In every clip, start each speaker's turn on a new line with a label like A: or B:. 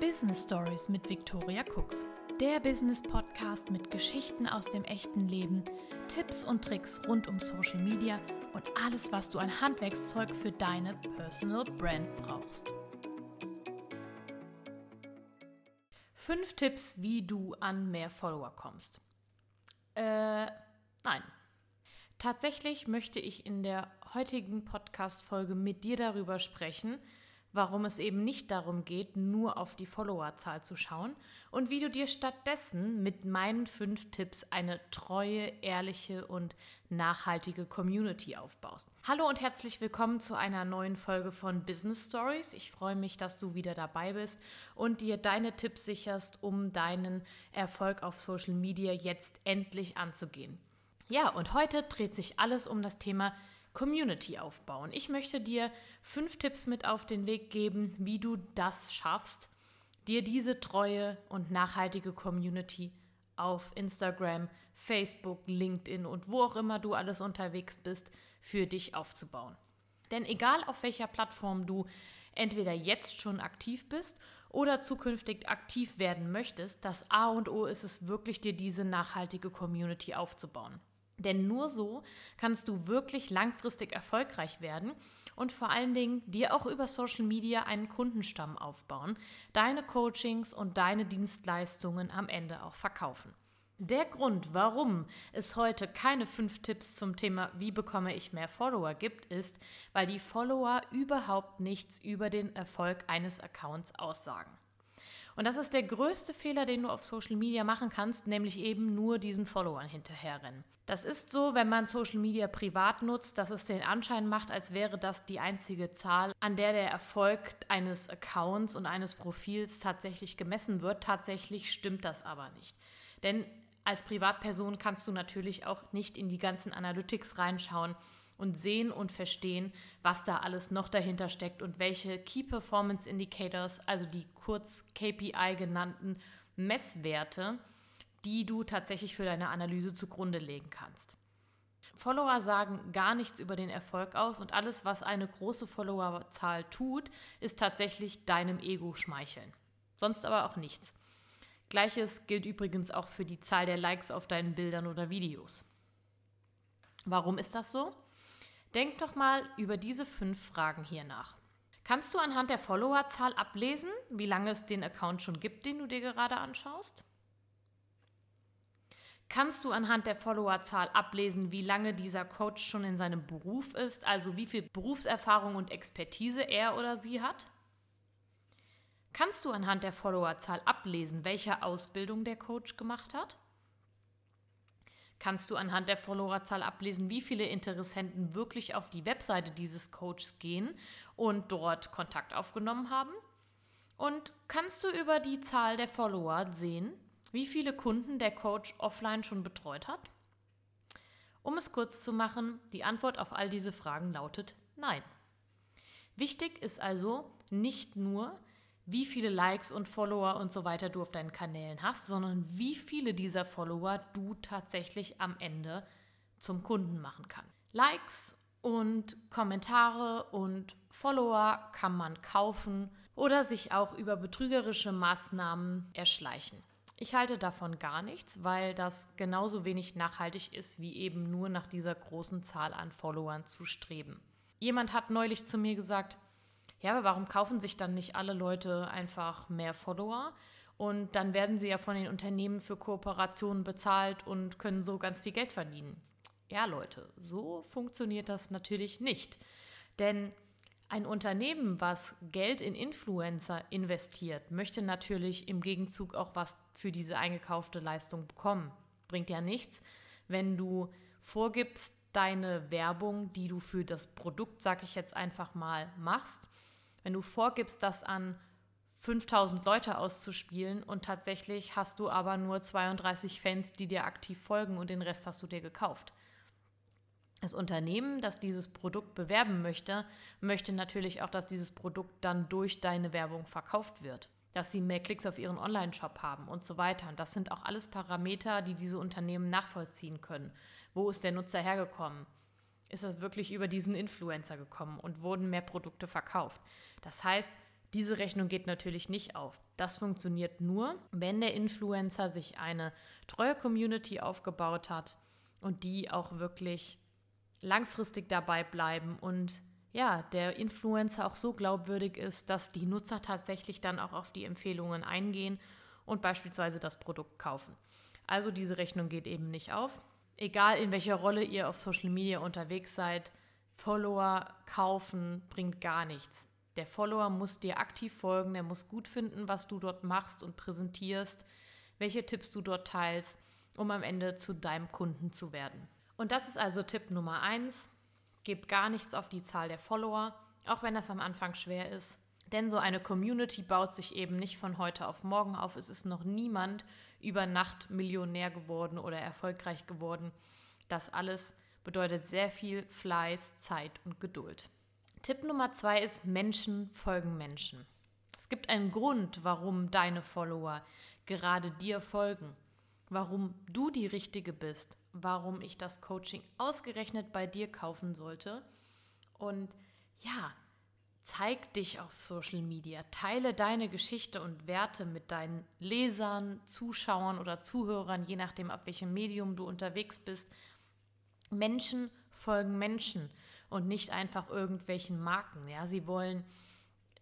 A: Business Stories mit Victoria Cooks. Der Business Podcast mit Geschichten aus dem echten Leben, Tipps und Tricks rund um Social Media und alles, was du an Handwerkszeug für deine Personal Brand brauchst. Fünf Tipps, wie du an mehr Follower kommst. Äh, nein. Tatsächlich möchte ich in der heutigen Podcast-Folge mit dir darüber sprechen, warum es eben nicht darum geht, nur auf die Followerzahl zu schauen und wie du dir stattdessen mit meinen fünf Tipps eine treue, ehrliche und nachhaltige Community aufbaust. Hallo und herzlich willkommen zu einer neuen Folge von Business Stories. Ich freue mich, dass du wieder dabei bist und dir deine Tipps sicherst, um deinen Erfolg auf Social Media jetzt endlich anzugehen. Ja, und heute dreht sich alles um das Thema Community aufbauen. Ich möchte dir fünf Tipps mit auf den Weg geben, wie du das schaffst, dir diese treue und nachhaltige Community auf Instagram, Facebook, LinkedIn und wo auch immer du alles unterwegs bist, für dich aufzubauen. Denn egal auf welcher Plattform du entweder jetzt schon aktiv bist oder zukünftig aktiv werden möchtest, das A und O ist es wirklich, dir diese nachhaltige Community aufzubauen. Denn nur so kannst du wirklich langfristig erfolgreich werden und vor allen Dingen dir auch über Social Media einen Kundenstamm aufbauen, deine Coachings und deine Dienstleistungen am Ende auch verkaufen. Der Grund, warum es heute keine fünf Tipps zum Thema Wie bekomme ich mehr Follower gibt, ist, weil die Follower überhaupt nichts über den Erfolg eines Accounts aussagen. Und das ist der größte Fehler, den du auf Social Media machen kannst, nämlich eben nur diesen Followern hinterherrennen. Das ist so, wenn man Social Media privat nutzt, dass es den Anschein macht, als wäre das die einzige Zahl, an der der Erfolg eines Accounts und eines Profils tatsächlich gemessen wird. Tatsächlich stimmt das aber nicht. Denn als Privatperson kannst du natürlich auch nicht in die ganzen Analytics reinschauen und sehen und verstehen, was da alles noch dahinter steckt und welche Key Performance Indicators, also die kurz KPI genannten Messwerte, die du tatsächlich für deine Analyse zugrunde legen kannst. Follower sagen gar nichts über den Erfolg aus und alles, was eine große Followerzahl tut, ist tatsächlich deinem Ego schmeicheln. Sonst aber auch nichts. Gleiches gilt übrigens auch für die Zahl der Likes auf deinen Bildern oder Videos. Warum ist das so? Denk doch mal über diese fünf Fragen hier nach. Kannst du anhand der Followerzahl ablesen, wie lange es den Account schon gibt, den du dir gerade anschaust? Kannst du anhand der Followerzahl ablesen, wie lange dieser Coach schon in seinem Beruf ist, also wie viel Berufserfahrung und Expertise er oder sie hat? Kannst du anhand der Followerzahl ablesen, welche Ausbildung der Coach gemacht hat? Kannst du anhand der Followerzahl ablesen, wie viele Interessenten wirklich auf die Webseite dieses Coaches gehen und dort Kontakt aufgenommen haben. Und kannst du über die Zahl der Follower sehen, wie viele Kunden der Coach offline schon betreut hat? Um es kurz zu machen, die Antwort auf all diese Fragen lautet Nein. Wichtig ist also nicht nur, wie viele Likes und Follower und so weiter du auf deinen Kanälen hast, sondern wie viele dieser Follower du tatsächlich am Ende zum Kunden machen kannst. Likes und Kommentare und Follower kann man kaufen oder sich auch über betrügerische Maßnahmen erschleichen. Ich halte davon gar nichts, weil das genauso wenig nachhaltig ist, wie eben nur nach dieser großen Zahl an Followern zu streben. Jemand hat neulich zu mir gesagt, ja, aber warum kaufen sich dann nicht alle Leute einfach mehr Follower? Und dann werden sie ja von den Unternehmen für Kooperationen bezahlt und können so ganz viel Geld verdienen. Ja, Leute, so funktioniert das natürlich nicht. Denn ein Unternehmen, was Geld in Influencer investiert, möchte natürlich im Gegenzug auch was für diese eingekaufte Leistung bekommen. Bringt ja nichts, wenn du vorgibst, deine Werbung, die du für das Produkt, sag ich jetzt einfach mal, machst, wenn du vorgibst, das an 5000 Leute auszuspielen und tatsächlich hast du aber nur 32 Fans, die dir aktiv folgen und den Rest hast du dir gekauft. Das Unternehmen, das dieses Produkt bewerben möchte, möchte natürlich auch, dass dieses Produkt dann durch deine Werbung verkauft wird, dass sie mehr Klicks auf ihren Online-Shop haben und so weiter. Und das sind auch alles Parameter, die diese Unternehmen nachvollziehen können. Wo ist der Nutzer hergekommen? Ist das wirklich über diesen Influencer gekommen und wurden mehr Produkte verkauft. Das heißt, Diese Rechnung geht natürlich nicht auf. Das funktioniert nur, wenn der Influencer sich eine treue Community aufgebaut hat und die auch wirklich langfristig dabei bleiben und ja, der Influencer auch so glaubwürdig ist, dass die Nutzer tatsächlich dann auch auf die Empfehlungen eingehen und beispielsweise das Produkt kaufen. Also diese Rechnung geht eben nicht auf. Egal in welcher Rolle ihr auf Social Media unterwegs seid, Follower kaufen bringt gar nichts. Der Follower muss dir aktiv folgen, der muss gut finden, was du dort machst und präsentierst, welche Tipps du dort teilst, um am Ende zu deinem Kunden zu werden. Und das ist also Tipp Nummer eins. Gebt gar nichts auf die Zahl der Follower, auch wenn das am Anfang schwer ist. Denn so eine Community baut sich eben nicht von heute auf morgen auf. Es ist noch niemand über Nacht Millionär geworden oder erfolgreich geworden. Das alles bedeutet sehr viel Fleiß, Zeit und Geduld. Tipp Nummer zwei ist, Menschen folgen Menschen. Es gibt einen Grund, warum deine Follower gerade dir folgen, warum du die Richtige bist, warum ich das Coaching ausgerechnet bei dir kaufen sollte. Und ja, zeig dich auf Social Media, teile deine Geschichte und Werte mit deinen Lesern, Zuschauern oder Zuhörern, je nachdem, auf welchem Medium du unterwegs bist. Menschen folgen Menschen und nicht einfach irgendwelchen Marken. Ja, sie wollen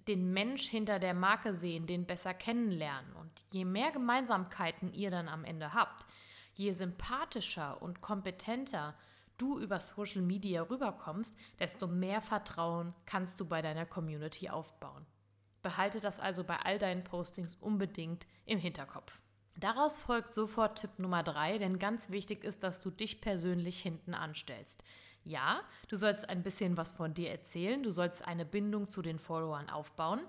A: den Mensch hinter der Marke sehen, den besser kennenlernen. Und je mehr Gemeinsamkeiten ihr dann am Ende habt, je sympathischer und kompetenter du über Social Media rüberkommst, desto mehr Vertrauen kannst du bei deiner Community aufbauen. Behalte das also bei all deinen Postings unbedingt im Hinterkopf. Daraus folgt sofort Tipp Nummer drei, denn ganz wichtig ist, dass du dich persönlich hinten anstellst. Ja, du sollst ein bisschen was von dir erzählen, du sollst eine Bindung zu den Followern aufbauen,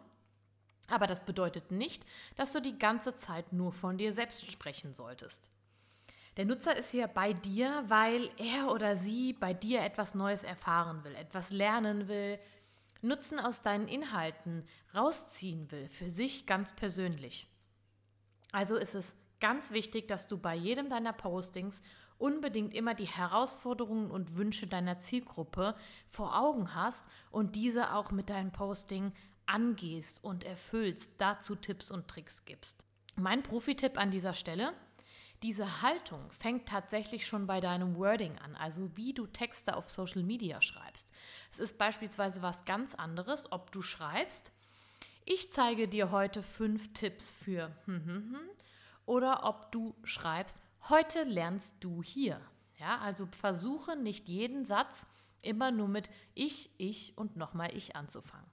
A: aber das bedeutet nicht, dass du die ganze Zeit nur von dir selbst sprechen solltest. Der Nutzer ist hier bei dir, weil er oder sie bei dir etwas Neues erfahren will, etwas lernen will, Nutzen aus deinen Inhalten rausziehen will, für sich ganz persönlich. Also ist es ganz wichtig, dass du bei jedem deiner Postings unbedingt immer die Herausforderungen und Wünsche deiner Zielgruppe vor Augen hast und diese auch mit deinem Posting angehst und erfüllst, dazu Tipps und Tricks gibst. Mein Profi-Tipp an dieser Stelle, diese Haltung fängt tatsächlich schon bei deinem Wording an, also wie du Texte auf Social Media schreibst. Es ist beispielsweise was ganz anderes, ob du schreibst, ich zeige dir heute fünf Tipps für hm, hm, hm, oder ob du schreibst, heute lernst du hier. Ja, also versuche nicht jeden Satz immer nur mit ich, ich und nochmal ich anzufangen.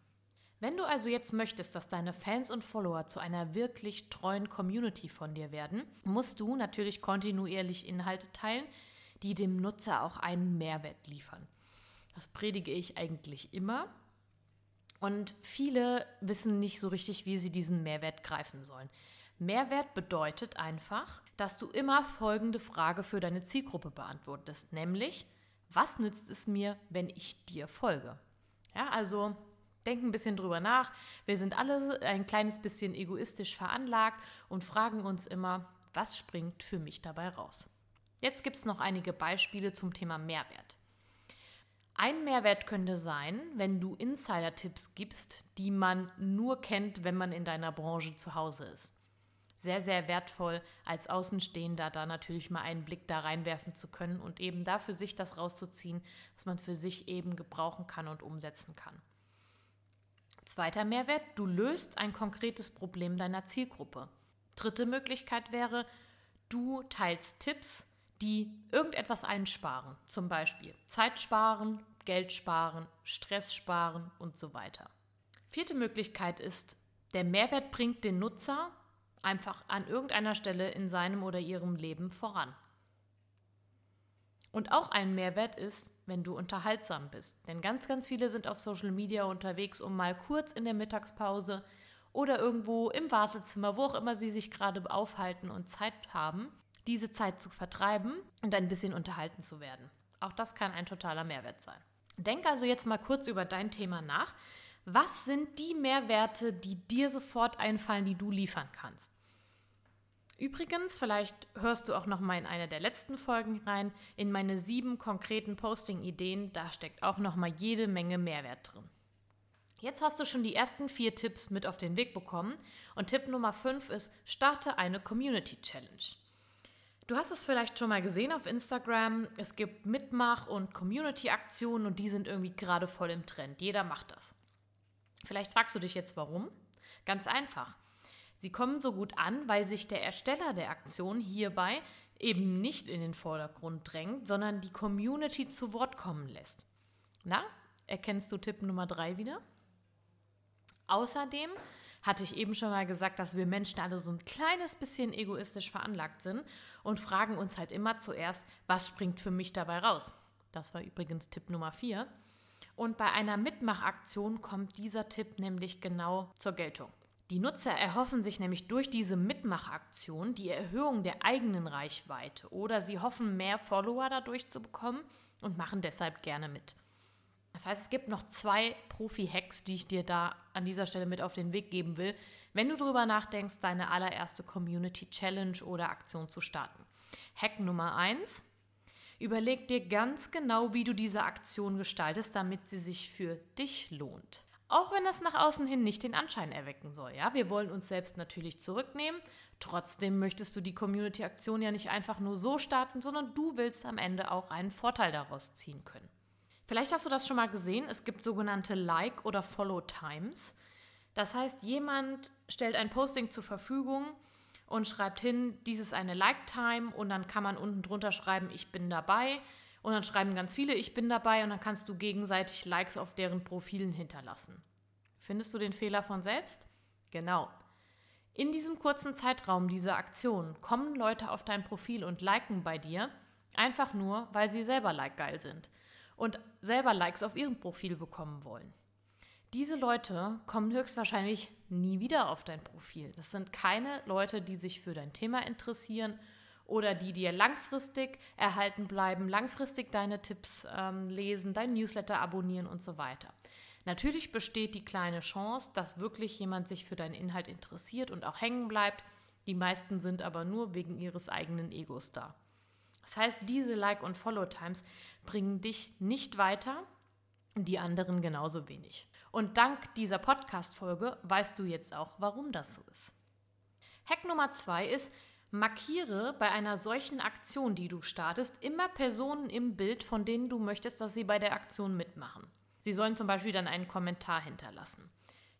A: Wenn du also jetzt möchtest, dass deine Fans und Follower zu einer wirklich treuen Community von dir werden, musst du natürlich kontinuierlich Inhalte teilen, die dem Nutzer auch einen Mehrwert liefern. Das predige ich eigentlich immer. Und viele wissen nicht so richtig, wie sie diesen Mehrwert greifen sollen. Mehrwert bedeutet einfach, dass du immer folgende Frage für deine Zielgruppe beantwortest, nämlich, was nützt es mir, wenn ich dir folge? Ja, also denk ein bisschen drüber nach. Wir sind alle ein kleines bisschen egoistisch veranlagt und fragen uns immer, was springt für mich dabei raus? Jetzt gibt es noch einige Beispiele zum Thema Mehrwert. Ein Mehrwert könnte sein, wenn du Insider-Tipps gibst, die man nur kennt, wenn man in deiner Branche zu Hause ist. Sehr, sehr wertvoll, als Außenstehender da natürlich mal einen Blick da reinwerfen zu können und eben da für sich das rauszuziehen, was man für sich eben gebrauchen kann und umsetzen kann. Zweiter Mehrwert, du löst ein konkretes Problem deiner Zielgruppe. Dritte Möglichkeit wäre, du teilst Tipps, die irgendetwas einsparen, zum Beispiel Zeit sparen, Geld sparen, Stress sparen und so weiter. Vierte Möglichkeit ist, der Mehrwert bringt den Nutzer einfach an irgendeiner Stelle in seinem oder ihrem Leben voran. Und auch ein Mehrwert ist, wenn du unterhaltsam bist. Denn ganz, ganz viele sind auf Social Media unterwegs, um mal kurz in der Mittagspause oder irgendwo im Wartezimmer, wo auch immer sie sich gerade aufhalten und Zeit haben, diese Zeit zu vertreiben und ein bisschen unterhalten zu werden. Auch das kann ein totaler Mehrwert sein. Denk also jetzt mal kurz über dein Thema nach. Was sind die Mehrwerte, die dir sofort einfallen, die du liefern kannst? Übrigens, vielleicht hörst du auch noch mal in eine der letzten Folgen rein, in meine sieben konkreten Posting-Ideen, da steckt auch noch mal jede Menge Mehrwert drin. Jetzt hast du schon die ersten vier Tipps mit auf den Weg bekommen und Tipp Nummer fünf ist, starte eine Community Challenge. Du hast es vielleicht schon mal gesehen auf Instagram. Es gibt Mitmach- und Community-Aktionen und die sind irgendwie gerade voll im Trend. Jeder macht das. Vielleicht fragst du dich jetzt, warum? Ganz einfach. Sie kommen so gut an, weil sich der Ersteller der Aktion hierbei eben nicht in den Vordergrund drängt, sondern die Community zu Wort kommen lässt. Na, erkennst du Tipp Nummer drei wieder? Außerdem hatte ich eben schon mal gesagt, dass wir Menschen alle so ein kleines bisschen egoistisch veranlagt sind und fragen uns halt immer zuerst, was springt für mich dabei raus? Das war übrigens Tipp Nummer vier. Und bei einer Mitmachaktion kommt dieser Tipp nämlich genau zur Geltung. Die Nutzer erhoffen sich nämlich durch diese Mitmachaktion die Erhöhung der eigenen Reichweite oder sie hoffen, mehr Follower dadurch zu bekommen und machen deshalb gerne mit. Das heißt, es gibt noch zwei Profi-Hacks, die ich dir da an dieser Stelle mit auf den Weg geben will, wenn du darüber nachdenkst, deine allererste Community Challenge oder Aktion zu starten. Hack Nummer eins: Überleg dir ganz genau, wie du diese Aktion gestaltest, damit sie sich für dich lohnt. Auch wenn das nach außen hin nicht den Anschein erwecken soll. Ja, wir wollen uns selbst natürlich zurücknehmen. Trotzdem möchtest du die Community-Aktion ja nicht einfach nur so starten, sondern du willst am Ende auch einen Vorteil daraus ziehen können. Vielleicht hast du das schon mal gesehen. Es gibt sogenannte Like- oder Follow-Times. Das heißt, jemand stellt ein Posting zur Verfügung und schreibt hin, dies ist eine Like-Time und dann kann man unten drunter schreiben, ich bin dabei. Und dann schreiben ganz viele, ich bin dabei und dann kannst du gegenseitig Likes auf deren Profilen hinterlassen. Findest du den Fehler von selbst? Genau. In diesem kurzen Zeitraum dieser Aktion kommen Leute auf dein Profil und liken bei dir, einfach nur, weil sie selber like geil sind und selber Likes auf ihrem Profil bekommen wollen. Diese Leute kommen höchstwahrscheinlich nie wieder auf dein Profil. Das sind keine Leute, die sich für dein Thema interessieren oder die dir langfristig erhalten bleiben, langfristig deine Tipps ähm, lesen, dein Newsletter abonnieren und so weiter. Natürlich besteht die kleine Chance, dass wirklich jemand sich für deinen Inhalt interessiert und auch hängen bleibt. Die meisten sind aber nur wegen ihres eigenen Egos da. Das heißt, diese Like- und Follow-Times bringen dich nicht weiter die anderen genauso wenig. Und dank dieser Podcast-Folge weißt du jetzt auch, warum das so ist. Hack Nummer zwei ist, markiere bei einer solchen Aktion, die du startest, immer Personen im Bild, von denen du möchtest, dass sie bei der Aktion mitmachen. Sie sollen zum Beispiel dann einen Kommentar hinterlassen.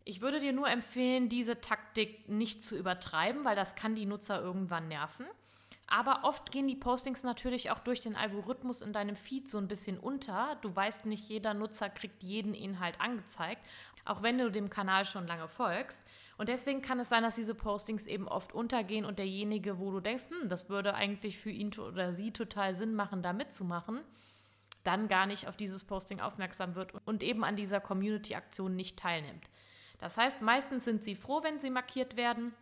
A: Ich würde dir nur empfehlen, diese Taktik nicht zu übertreiben, weil das kann die Nutzer irgendwann nerven. Aber oft gehen die Postings natürlich auch durch den Algorithmus in deinem Feed so ein bisschen unter. Du weißt nicht, jeder Nutzer kriegt jeden Inhalt angezeigt, auch wenn du dem Kanal schon lange folgst. Und deswegen kann es sein, dass diese Postings eben oft untergehen und derjenige, wo du denkst, hm, das würde eigentlich für ihn oder sie total Sinn machen, da mitzumachen, dann gar nicht auf dieses Posting aufmerksam wird und eben an dieser Community-Aktion nicht teilnimmt. Das heißt, meistens sind sie froh, wenn sie markiert werden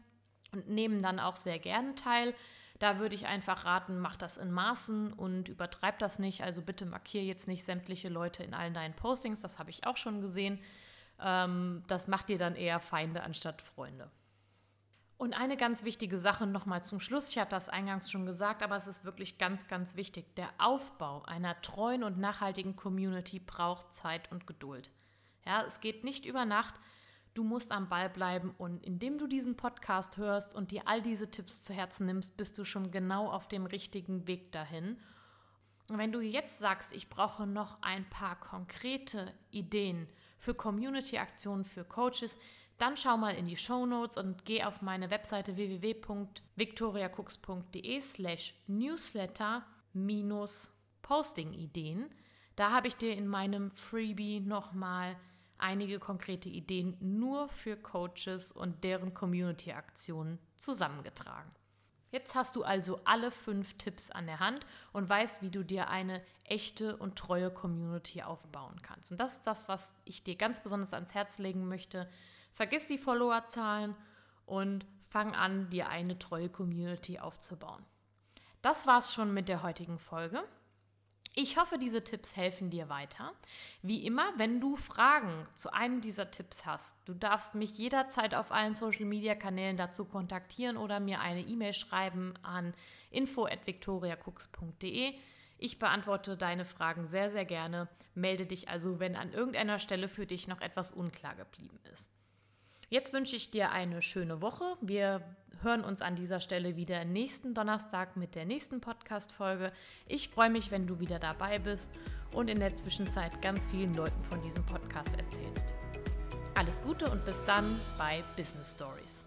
A: und nehmen dann auch sehr gerne teil. Da würde ich einfach raten, mach das in Maßen und übertreib das nicht. Also bitte markiere jetzt nicht sämtliche Leute in allen deinen Postings. Das habe ich auch schon gesehen. Ähm, das macht dir dann eher Feinde anstatt Freunde. Und eine ganz wichtige Sache nochmal zum Schluss. Ich habe das eingangs schon gesagt, aber es ist wirklich ganz, ganz wichtig. Der Aufbau einer treuen und nachhaltigen Community braucht Zeit und Geduld. Ja, es geht nicht über Nacht. Du musst am Ball bleiben und indem du diesen Podcast hörst und dir all diese Tipps zu Herzen nimmst, bist du schon genau auf dem richtigen Weg dahin. Und wenn du jetzt sagst, ich brauche noch ein paar konkrete Ideen für Community-Aktionen für Coaches, dann schau mal in die Show Notes und geh auf meine Webseite www.victoriacooks.de slash newsletter minus Posting-Ideen. Da habe ich dir in meinem Freebie nochmal einige konkrete Ideen nur für Coaches und deren Community-Aktionen zusammengetragen. Jetzt hast du also alle fünf Tipps an der Hand und weißt, wie du dir eine echte und treue Community aufbauen kannst. Und das ist das, was ich dir ganz besonders ans Herz legen möchte. Vergiss die Followerzahlen und fang an, dir eine treue Community aufzubauen. Das war's schon mit der heutigen Folge. Ich hoffe, diese Tipps helfen dir weiter. Wie immer, wenn du Fragen zu einem dieser Tipps hast, du darfst mich jederzeit auf allen Social-Media-Kanälen dazu kontaktieren oder mir eine E-Mail schreiben an info@victoriacooks.de. Ich beantworte deine Fragen sehr, sehr gerne. Melde dich also, wenn an irgendeiner Stelle für dich noch etwas unklar geblieben ist. Jetzt wünsche ich dir eine schöne Woche. Wir hören uns an dieser Stelle wieder nächsten Donnerstag mit der nächsten Podcast-Folge. Ich freue mich, wenn du wieder dabei bist und in der Zwischenzeit ganz vielen Leuten von diesem Podcast erzählst. Alles Gute und bis dann bei Business Stories.